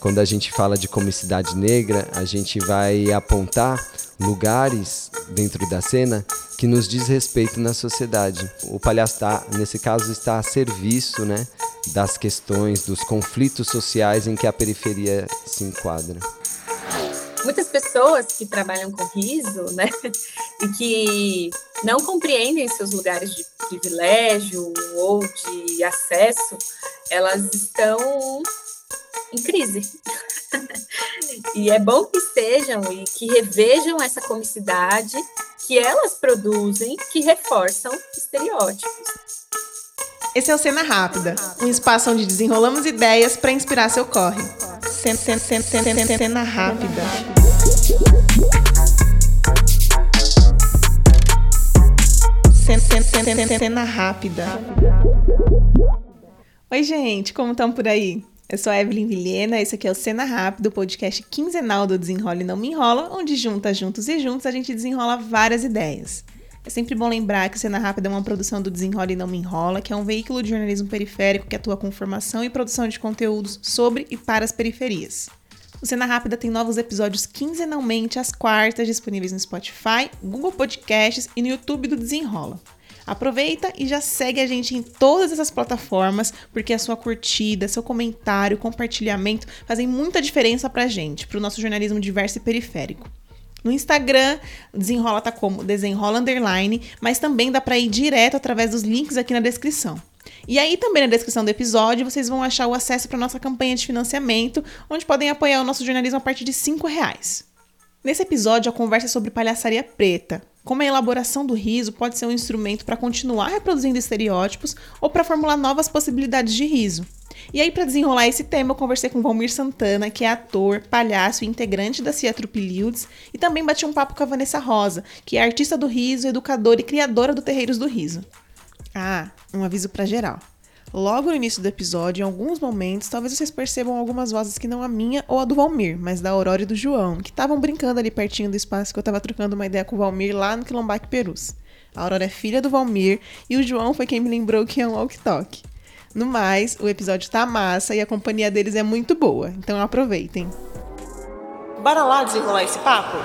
Quando a gente fala de comicidade negra, a gente vai apontar lugares dentro da cena que nos diz respeito na sociedade. O palhaço tá, nesse caso está a serviço, né, das questões, dos conflitos sociais em que a periferia se enquadra. Muitas pessoas que trabalham com riso, né, e que não compreendem seus lugares de privilégio ou de acesso, elas estão em crise. e é bom que estejam e que revejam essa comicidade que elas produzem, que reforçam estereótipos. Esse é o Cena Rápida, um espaço onde desenrolamos ideias para inspirar seu corre. Cena, Rápida. Cena Rápida. Oi, gente, como estão por aí? Eu sou a Evelyn Vilhena, esse aqui é o Cena Rápido, podcast quinzenal do Desenrola e Não Me Enrola, onde juntas, juntos e juntos a gente desenrola várias ideias. É sempre bom lembrar que o Cena Rápida é uma produção do Desenrola e Não Me Enrola, que é um veículo de jornalismo periférico que atua com formação e produção de conteúdos sobre e para as periferias. O Cena Rápida tem novos episódios quinzenalmente às quartas, disponíveis no Spotify, Google Podcasts e no YouTube do Desenrola. Aproveita e já segue a gente em todas essas plataformas, porque a sua curtida, seu comentário, compartilhamento fazem muita diferença pra gente, pro nosso jornalismo diverso e periférico. No Instagram, desenrola tá como desenrola underline, mas também dá para ir direto através dos links aqui na descrição. E aí também na descrição do episódio vocês vão achar o acesso para nossa campanha de financiamento, onde podem apoiar o nosso jornalismo a partir de R$ reais. Nesse episódio a conversa é sobre palhaçaria preta, como a elaboração do riso pode ser um instrumento para continuar reproduzindo estereótipos ou para formular novas possibilidades de riso. E aí, para desenrolar esse tema, eu conversei com Valmir Santana, que é ator, palhaço e integrante da Cia Trupilildes, e também bati um papo com a Vanessa Rosa, que é artista do riso, educadora e criadora do Terreiros do Riso. Ah, um aviso para geral. Logo no início do episódio, em alguns momentos, talvez vocês percebam algumas vozes que não a minha ou a do Valmir, mas da Aurora e do João, que estavam brincando ali pertinho do espaço que eu estava trocando uma ideia com o Valmir lá no Quilombaque Perus. A Aurora é filha do Valmir e o João foi quem me lembrou que é um walk-talk. No mais, o episódio tá massa e a companhia deles é muito boa, então aproveitem. Bora lá desenrolar esse papo?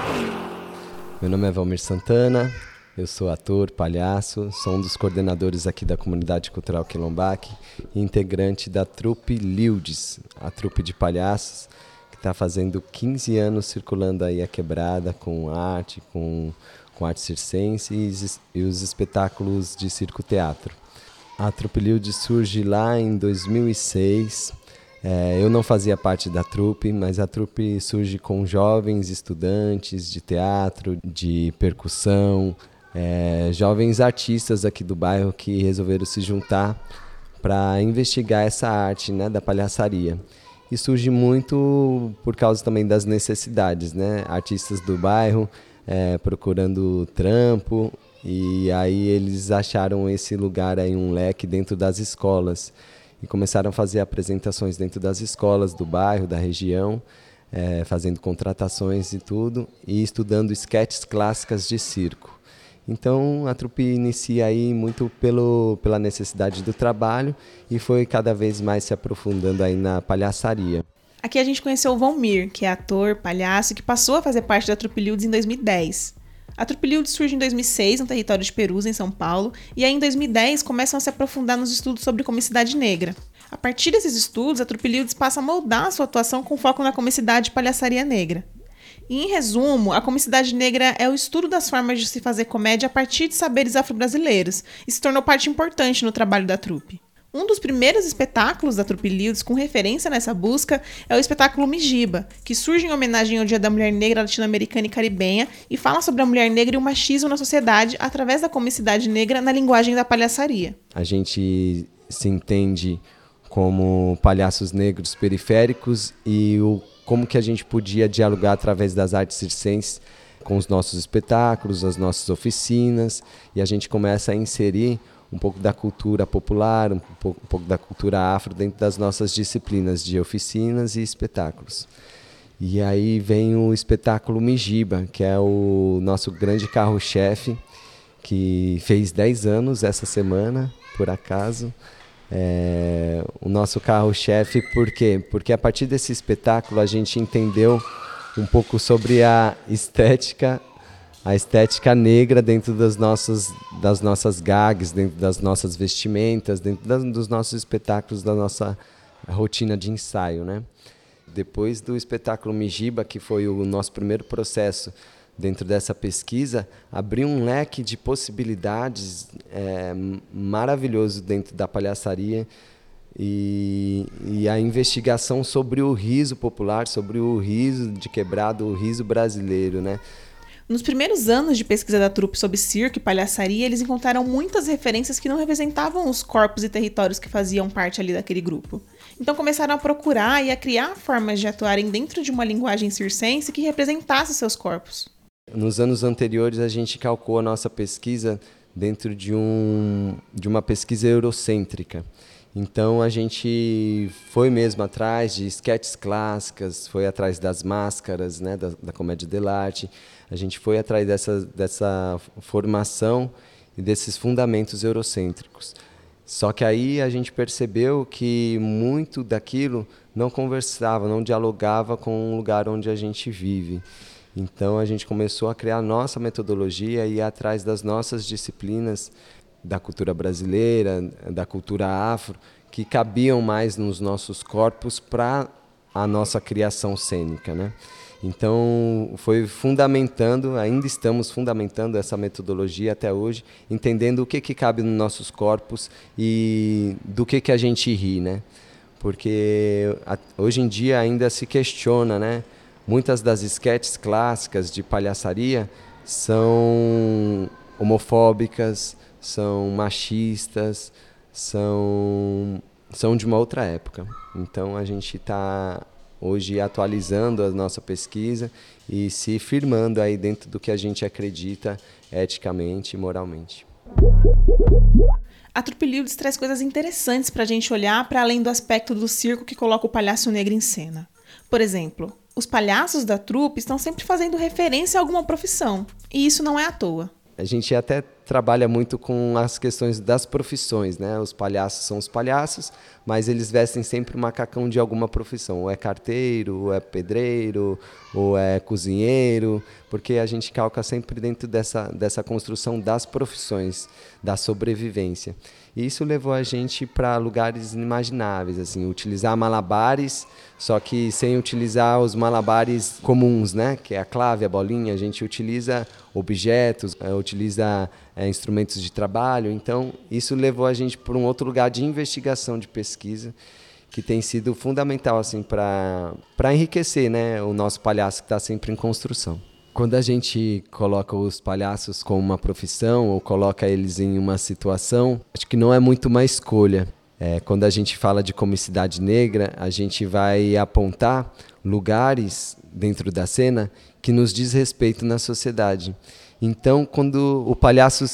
Meu nome é Valmir Santana, eu sou ator, palhaço, sou um dos coordenadores aqui da Comunidade Cultural Quilombaque e integrante da trupe Lildes, a trupe de palhaços que está fazendo 15 anos circulando aí a quebrada com arte, com, com arte circense e, e os espetáculos de circo-teatro. A trupe Lildes surge lá em 2006, é, eu não fazia parte da trupe, mas a trupe surge com jovens estudantes de teatro, de percussão, é, jovens artistas aqui do bairro que resolveram se juntar para investigar essa arte né, da palhaçaria. E surge muito por causa também das necessidades, né? Artistas do bairro é, procurando trampo e aí eles acharam esse lugar aí um leque dentro das escolas e começaram a fazer apresentações dentro das escolas do bairro, da região, é, fazendo contratações e tudo e estudando esquetes clássicas de circo. Então a trupe inicia aí muito pelo, pela necessidade do trabalho e foi cada vez mais se aprofundando aí na palhaçaria. Aqui a gente conheceu o Valmir, que é ator, palhaço, que passou a fazer parte da Trupe Lildes em 2010. A Trupe Lildes surge em 2006 no território de Perus, em São Paulo, e aí em 2010 começam a se aprofundar nos estudos sobre comicidade negra. A partir desses estudos, a Trupe Lildes passa a moldar a sua atuação com foco na comicidade e palhaçaria negra. E, em resumo, a comicidade negra é o estudo das formas de se fazer comédia a partir de saberes afro-brasileiros e se tornou parte importante no trabalho da trupe. Um dos primeiros espetáculos da Trupe Lildes com referência nessa busca é o espetáculo Mijiba, que surge em homenagem ao Dia da Mulher Negra Latino-Americana e Caribenha e fala sobre a mulher negra e o machismo na sociedade através da comicidade negra na linguagem da palhaçaria. A gente se entende como palhaços negros periféricos e o como que a gente podia dialogar através das artes circenses com os nossos espetáculos, as nossas oficinas, e a gente começa a inserir um pouco da cultura popular, um pouco, um pouco da cultura afro dentro das nossas disciplinas de oficinas e espetáculos. E aí vem o espetáculo Mijiba, que é o nosso grande carro-chefe, que fez 10 anos essa semana, por acaso. É, o nosso carro-chefe, por quê? Porque a partir desse espetáculo a gente entendeu um pouco sobre a estética, a estética negra dentro das nossas, das nossas gags, dentro das nossas vestimentas, dentro das, dos nossos espetáculos, da nossa rotina de ensaio, né? Depois do espetáculo Mijiba, que foi o nosso primeiro processo dentro dessa pesquisa, abriu um leque de possibilidades é, maravilhoso dentro da palhaçaria e, e, a investigação sobre o riso popular, sobre o riso de quebrado, o riso brasileiro, né? Nos primeiros anos de pesquisa da trupe sobre circo e palhaçaria, eles encontraram muitas referências que não representavam os corpos e territórios que faziam parte ali daquele grupo. Então começaram a procurar e a criar formas de atuarem dentro de uma linguagem circense que representasse seus corpos. Nos anos anteriores, a gente calcou a nossa pesquisa dentro de, um, de uma pesquisa eurocêntrica. Então a gente foi mesmo atrás de sketches clássicas, foi atrás das máscaras, né, da, da comédia dell'arte. A gente foi atrás dessa, dessa formação e desses fundamentos eurocêntricos. Só que aí a gente percebeu que muito daquilo não conversava, não dialogava com o lugar onde a gente vive. Então a gente começou a criar a nossa metodologia e ir atrás das nossas disciplinas da cultura brasileira, da cultura afro, que cabiam mais nos nossos corpos para a nossa criação cênica, né? Então, foi fundamentando, ainda estamos fundamentando essa metodologia até hoje, entendendo o que, que cabe nos nossos corpos e do que, que a gente ri, né? Porque hoje em dia ainda se questiona, né? Muitas das esquetes clássicas de palhaçaria são homofóbicas, são machistas, são, são de uma outra época. Então a gente está hoje atualizando a nossa pesquisa e se firmando aí dentro do que a gente acredita eticamente e moralmente. A Trupilildes traz coisas interessantes para a gente olhar para além do aspecto do circo que coloca o palhaço negro em cena. Por exemplo, os palhaços da trupe estão sempre fazendo referência a alguma profissão, e isso não é à toa. A gente até trabalha muito com as questões das profissões, né? Os palhaços são os palhaços, mas eles vestem sempre o macacão de alguma profissão, ou é carteiro, ou é pedreiro, ou é cozinheiro, porque a gente calca sempre dentro dessa, dessa construção das profissões, da sobrevivência. E isso levou a gente para lugares inimagináveis, assim, utilizar malabares, só que sem utilizar os malabares comuns, né? Que é a clave, a bolinha, a gente utiliza objetos, é, utiliza é, instrumentos de trabalho. Então, isso levou a gente para um outro lugar de investigação, de pesquisa, que tem sido fundamental assim para enriquecer né, o nosso palhaço que está sempre em construção. Quando a gente coloca os palhaços como uma profissão ou coloca eles em uma situação, acho que não é muito uma escolha. É, quando a gente fala de comicidade negra, a gente vai apontar lugares dentro da cena que nos diz respeito na sociedade. Então, quando o palhaço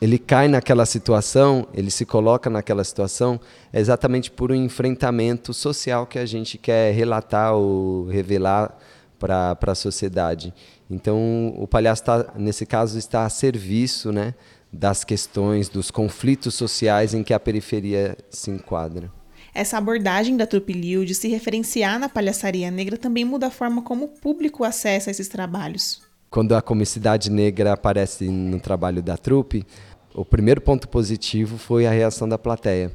ele cai naquela situação, ele se coloca naquela situação, é exatamente por um enfrentamento social que a gente quer relatar ou revelar para a sociedade. Então, o palhaço, tá, nesse caso, está a serviço né, das questões, dos conflitos sociais em que a periferia se enquadra. Essa abordagem da trupe de se referenciar na palhaçaria negra também muda a forma como o público acessa esses trabalhos. Quando a comicidade negra aparece no trabalho da trupe, o primeiro ponto positivo foi a reação da plateia.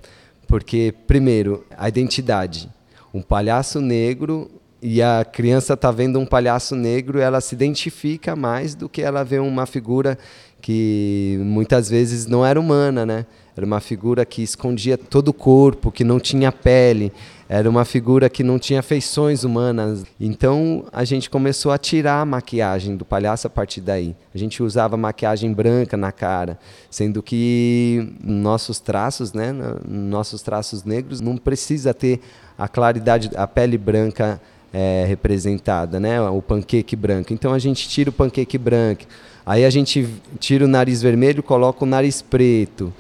Porque, primeiro, a identidade. Um palhaço negro e a criança está vendo um palhaço negro, ela se identifica mais do que ela vê uma figura que muitas vezes não era humana, né? Era uma figura que escondia todo o corpo, que não tinha pele, era uma figura que não tinha feições humanas. Então a gente começou a tirar a maquiagem do palhaço a partir daí. A gente usava maquiagem branca na cara, sendo que nossos traços, né, nossos traços negros, não precisa ter a claridade, a pele branca é, representada, né, o panqueque branco. Então a gente tira o panqueque branco, aí a gente tira o nariz vermelho, coloca o nariz preto.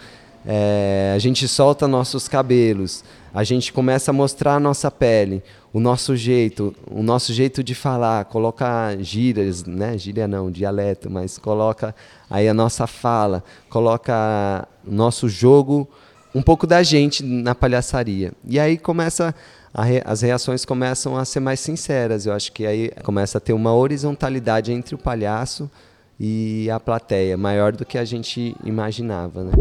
É, a gente solta nossos cabelos, a gente começa a mostrar a nossa pele, o nosso jeito, o nosso jeito de falar, coloca gírias, né? Gíria não, dialeto, mas coloca aí a nossa fala, coloca o nosso jogo um pouco da gente na palhaçaria. E aí começa re, as reações começam a ser mais sinceras. Eu acho que aí começa a ter uma horizontalidade entre o palhaço e a plateia, maior do que a gente imaginava. Né?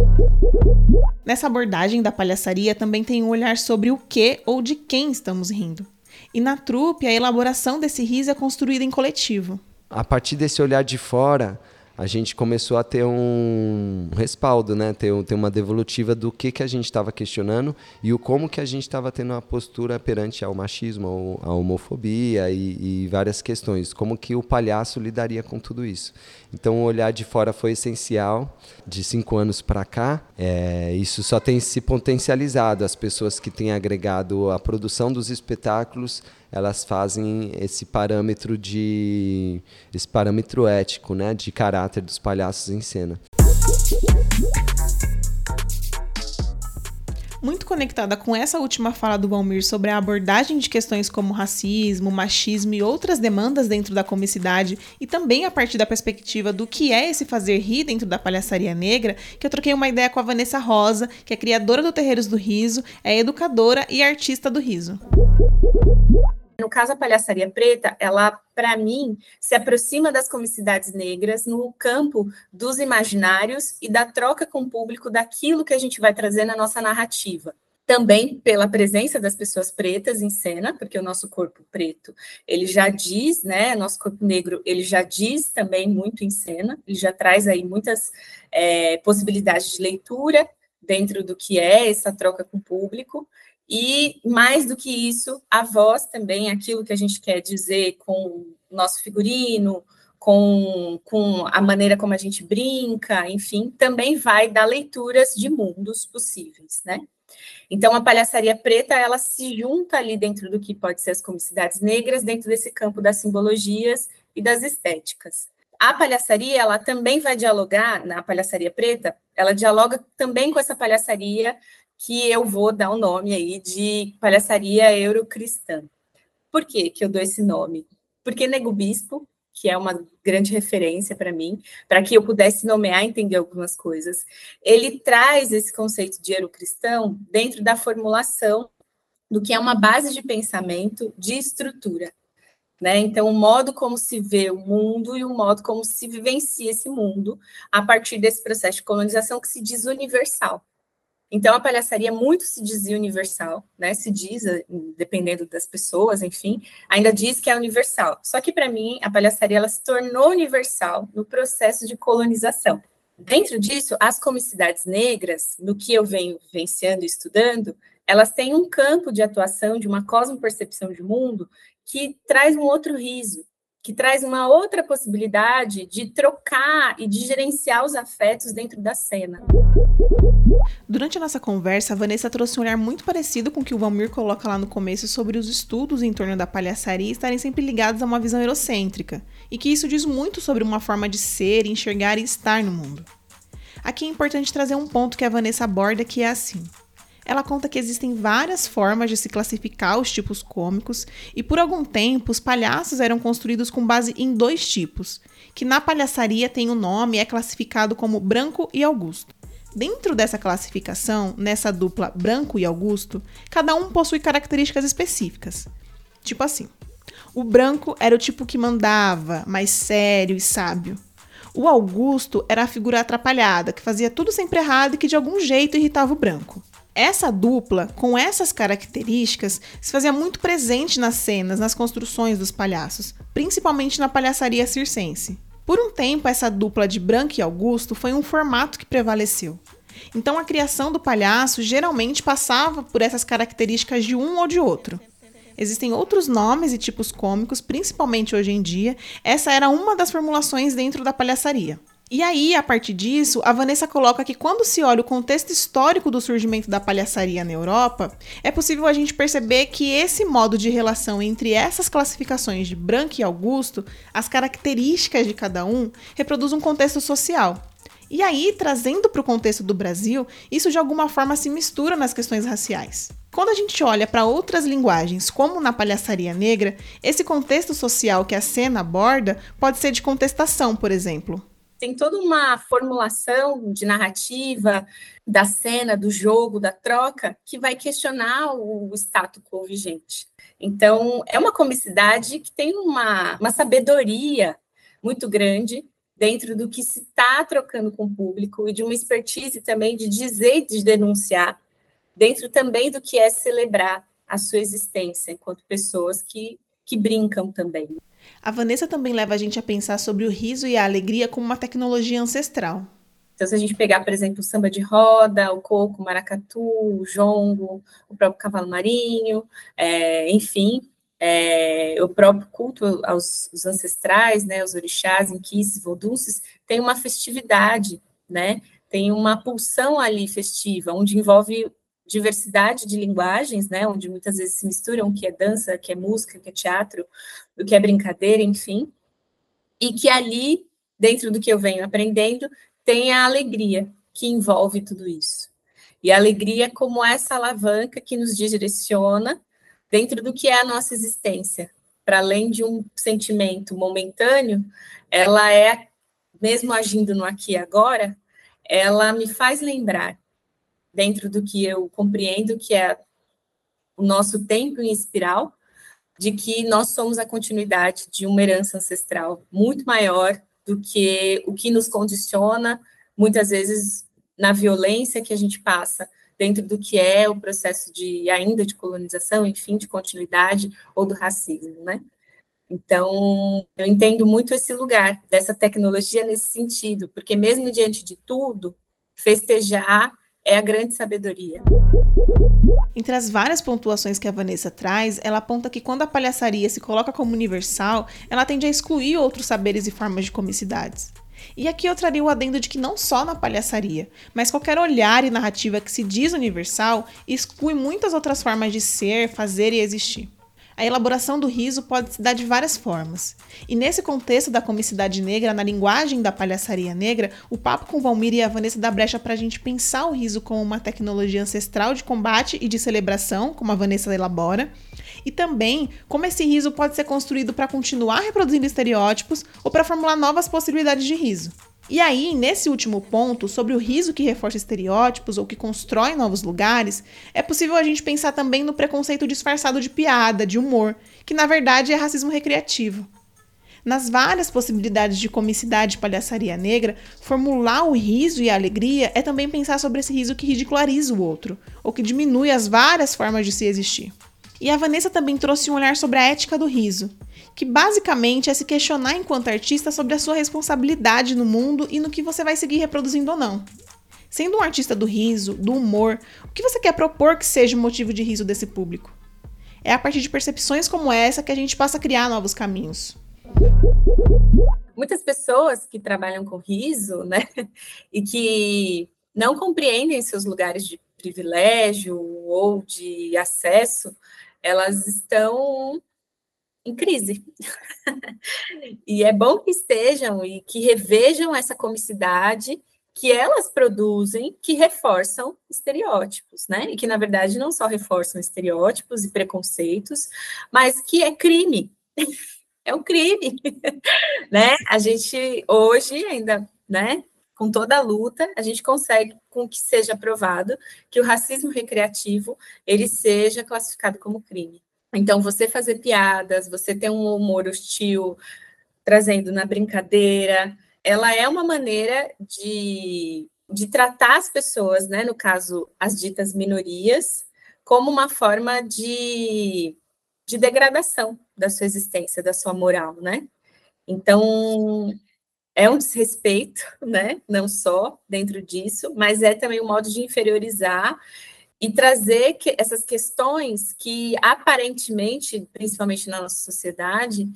Nessa abordagem da palhaçaria também tem um olhar sobre o que ou de quem estamos rindo. E na trupe, a elaboração desse riso é construída em coletivo. A partir desse olhar de fora, a gente começou a ter um respaldo, né? ter, ter uma devolutiva do que, que a gente estava questionando e o como que a gente estava tendo uma postura perante ao machismo, à homofobia e, e, várias questões. Como que o palhaço lidaria com tudo isso. Então, o olhar de fora foi essencial. De cinco anos para cá, é, isso só tem se potencializado. As pessoas que têm agregado a produção dos espetáculos elas fazem esse parâmetro de esse parâmetro ético, né, de caráter dos palhaços em cena. Muito conectada com essa última fala do Valmir sobre a abordagem de questões como racismo, machismo e outras demandas dentro da comicidade, e também a partir da perspectiva do que é esse fazer rir dentro da palhaçaria negra, que eu troquei uma ideia com a Vanessa Rosa, que é criadora do Terreiros do Riso, é educadora e artista do riso. No caso, a palhaçaria preta, ela, para mim, se aproxima das comicidades negras no campo dos imaginários e da troca com o público daquilo que a gente vai trazer na nossa narrativa. Também pela presença das pessoas pretas em cena, porque o nosso corpo preto, ele já diz, né, nosso corpo negro, ele já diz também muito em cena, ele já traz aí muitas é, possibilidades de leitura dentro do que é essa troca com o público, e, mais do que isso, a voz também, aquilo que a gente quer dizer com o nosso figurino, com, com a maneira como a gente brinca, enfim, também vai dar leituras de mundos possíveis, né? Então, a palhaçaria preta, ela se junta ali dentro do que pode ser as comicidades negras, dentro desse campo das simbologias e das estéticas. A palhaçaria, ela também vai dialogar, na palhaçaria preta, ela dialoga também com essa palhaçaria que eu vou dar o um nome aí de palhaçaria eurocristã. Por que que eu dou esse nome? Porque Nego Bispo, que é uma grande referência para mim, para que eu pudesse nomear e entender algumas coisas, ele traz esse conceito de eurocristão dentro da formulação do que é uma base de pensamento de estrutura. Né? Então, o modo como se vê o mundo e o modo como se vivencia esse mundo a partir desse processo de colonização que se diz universal. Então, a palhaçaria muito se dizia universal, né? Se diz, eh, dependendo das pessoas, enfim, ainda diz que é universal. Só que, para mim, a palhaçaria ela se tornou universal no processo de colonização. Dentro disso, as comicidades negras, no que eu venho vivenciando e estudando, elas têm um campo de atuação de uma cosmopercepção de mundo que traz um outro riso, que traz uma outra possibilidade de trocar e de gerenciar os afetos dentro da cena. Durante a nossa conversa, a Vanessa trouxe um olhar muito parecido com o que o Valmir coloca lá no começo sobre os estudos em torno da palhaçaria estarem sempre ligados a uma visão eurocêntrica, e que isso diz muito sobre uma forma de ser, enxergar e estar no mundo. Aqui é importante trazer um ponto que a Vanessa aborda que é assim. Ela conta que existem várias formas de se classificar os tipos cômicos, e por algum tempo os palhaços eram construídos com base em dois tipos, que na palhaçaria tem o um nome e é classificado como Branco e Augusto. Dentro dessa classificação, nessa dupla branco e Augusto, cada um possui características específicas. Tipo assim: o branco era o tipo que mandava, mais sério e sábio. O Augusto era a figura atrapalhada, que fazia tudo sempre errado e que de algum jeito irritava o branco. Essa dupla, com essas características, se fazia muito presente nas cenas, nas construções dos palhaços, principalmente na palhaçaria circense. Por um tempo, essa dupla de Branco e Augusto foi um formato que prevaleceu. Então, a criação do palhaço geralmente passava por essas características de um ou de outro. Existem outros nomes e tipos cômicos, principalmente hoje em dia. Essa era uma das formulações dentro da palhaçaria. E aí, a partir disso, a Vanessa coloca que quando se olha o contexto histórico do surgimento da palhaçaria na Europa, é possível a gente perceber que esse modo de relação entre essas classificações de branco e Augusto, as características de cada um, reproduz um contexto social. E aí, trazendo para o contexto do Brasil, isso de alguma forma se mistura nas questões raciais. Quando a gente olha para outras linguagens, como na palhaçaria negra, esse contexto social que a cena aborda pode ser de contestação, por exemplo. Tem toda uma formulação de narrativa da cena, do jogo, da troca, que vai questionar o status quo vigente. Então, é uma comicidade que tem uma, uma sabedoria muito grande dentro do que se está trocando com o público e de uma expertise também de dizer e de denunciar, dentro também do que é celebrar a sua existência enquanto pessoas que, que brincam também. A Vanessa também leva a gente a pensar sobre o riso e a alegria como uma tecnologia ancestral. Então, se a gente pegar, por exemplo, o samba de roda, o coco, o maracatu, o jongo, o próprio cavalo marinho, é, enfim, é, o próprio culto aos, aos, ancestrais, né, os orixás, inquices, vodunces, tem uma festividade, né, tem uma pulsão ali festiva, onde envolve diversidade de linguagens, né, onde muitas vezes se misturam o que é dança, o que é música, o que é teatro, o que é brincadeira, enfim, e que ali, dentro do que eu venho aprendendo, tem a alegria que envolve tudo isso. E a alegria como essa alavanca que nos direciona dentro do que é a nossa existência. Para além de um sentimento momentâneo, ela é, mesmo agindo no aqui e agora, ela me faz lembrar dentro do que eu compreendo que é o nosso tempo em espiral, de que nós somos a continuidade de uma herança ancestral muito maior do que o que nos condiciona, muitas vezes, na violência que a gente passa dentro do que é o processo de ainda de colonização, enfim, de continuidade ou do racismo, né? Então, eu entendo muito esse lugar dessa tecnologia nesse sentido, porque mesmo diante de tudo, festejar é a grande sabedoria. Entre as várias pontuações que a Vanessa traz, ela aponta que quando a palhaçaria se coloca como universal, ela tende a excluir outros saberes e formas de comicidades. E aqui eu traria o adendo de que não só na palhaçaria, mas qualquer olhar e narrativa que se diz universal exclui muitas outras formas de ser, fazer e existir. A elaboração do riso pode se dar de várias formas. E nesse contexto da comicidade negra, na linguagem da palhaçaria negra, o papo com Valmir e a Vanessa dá brecha para a gente pensar o riso como uma tecnologia ancestral de combate e de celebração, como a Vanessa elabora, e também como esse riso pode ser construído para continuar reproduzindo estereótipos ou para formular novas possibilidades de riso. E aí, nesse último ponto, sobre o riso que reforça estereótipos ou que constrói novos lugares, é possível a gente pensar também no preconceito disfarçado de piada, de humor, que na verdade é racismo recreativo. Nas várias possibilidades de comicidade e palhaçaria negra, formular o riso e a alegria é também pensar sobre esse riso que ridiculariza o outro, ou que diminui as várias formas de se existir. E a Vanessa também trouxe um olhar sobre a ética do riso, que basicamente é se questionar enquanto artista sobre a sua responsabilidade no mundo e no que você vai seguir reproduzindo ou não. Sendo um artista do riso, do humor, o que você quer propor que seja o motivo de riso desse público? É a partir de percepções como essa que a gente passa a criar novos caminhos. Muitas pessoas que trabalham com riso, né, e que não compreendem seus lugares de privilégio ou de acesso, elas estão em crise. e é bom que estejam e que revejam essa comicidade que elas produzem, que reforçam estereótipos, né? E que, na verdade, não só reforçam estereótipos e preconceitos, mas que é crime. é um crime, né? A gente, hoje, ainda, né? Com toda a luta, a gente consegue com que seja aprovado que o racismo recreativo ele seja classificado como crime. Então, você fazer piadas, você ter um humor hostil, trazendo na brincadeira, ela é uma maneira de, de tratar as pessoas, né, no caso, as ditas minorias, como uma forma de, de degradação da sua existência, da sua moral, né? Então, é um desrespeito, né? Não só dentro disso, mas é também um modo de inferiorizar e trazer que, essas questões que aparentemente, principalmente na nossa sociedade,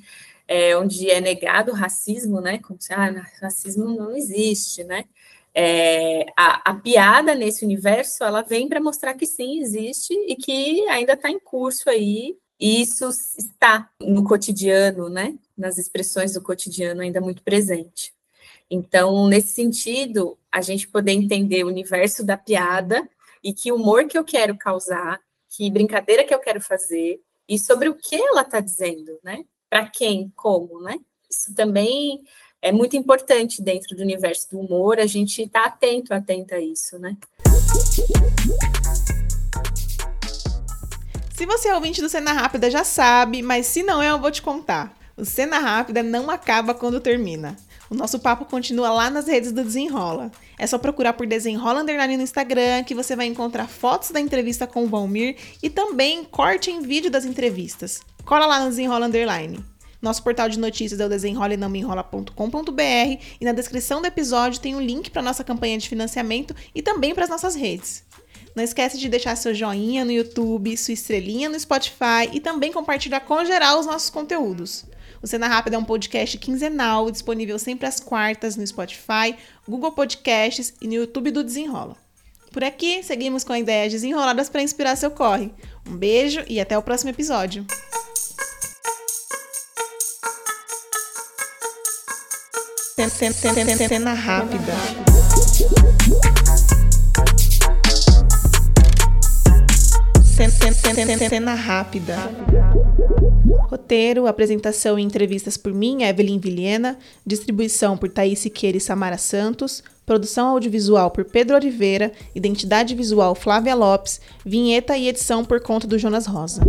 é, onde é negado o racismo, né? Como se ah, racismo não existe, né? É, a, a, piada nesse universo ela vem para mostrar que sim existe e que ainda está em curso aí. E isso está no cotidiano, né? Nas expressões do cotidiano ainda muito presente. Então, nesse sentido, a gente poder entender o universo da piada e que humor que eu quero causar, que brincadeira que eu quero fazer e sobre o que ela está dizendo, né? Para quem, como, né? Isso também é muito importante dentro do universo do humor a gente estar tá atento, atenta a isso, né? Se você é ouvinte do Cena Rápida já sabe, mas se não é, eu vou te contar. O Cena Rápida não acaba quando termina. O nosso papo continua lá nas redes do Desenrola. É só procurar por Desenrola Underline no Instagram que você vai encontrar fotos da entrevista com o Valmir e também corte em vídeo das entrevistas. Cola lá no Desenrola Underline. Nosso portal de notícias é o desenrolenãomenrola.com.br e na descrição do episódio tem um link para nossa campanha de financiamento e também para as nossas redes. Não esquece de deixar seu joinha no YouTube, sua estrelinha no Spotify e também compartilhar com geral os nossos conteúdos. O Cena Rápida é um podcast quinzenal, disponível sempre às quartas no Spotify, Google Podcasts e no YouTube do Desenrola. Por aqui, seguimos com ideias desenroladas para inspirar seu corre. Um beijo e até o próximo episódio. Cena rápida. Cena rápida. Roteiro, apresentação e entrevistas por mim, Evelyn Vilhena. Distribuição por Thaís Siqueira e Samara Santos. Produção audiovisual por Pedro Oliveira. Identidade visual Flávia Lopes. Vinheta e edição por conta do Jonas Rosa.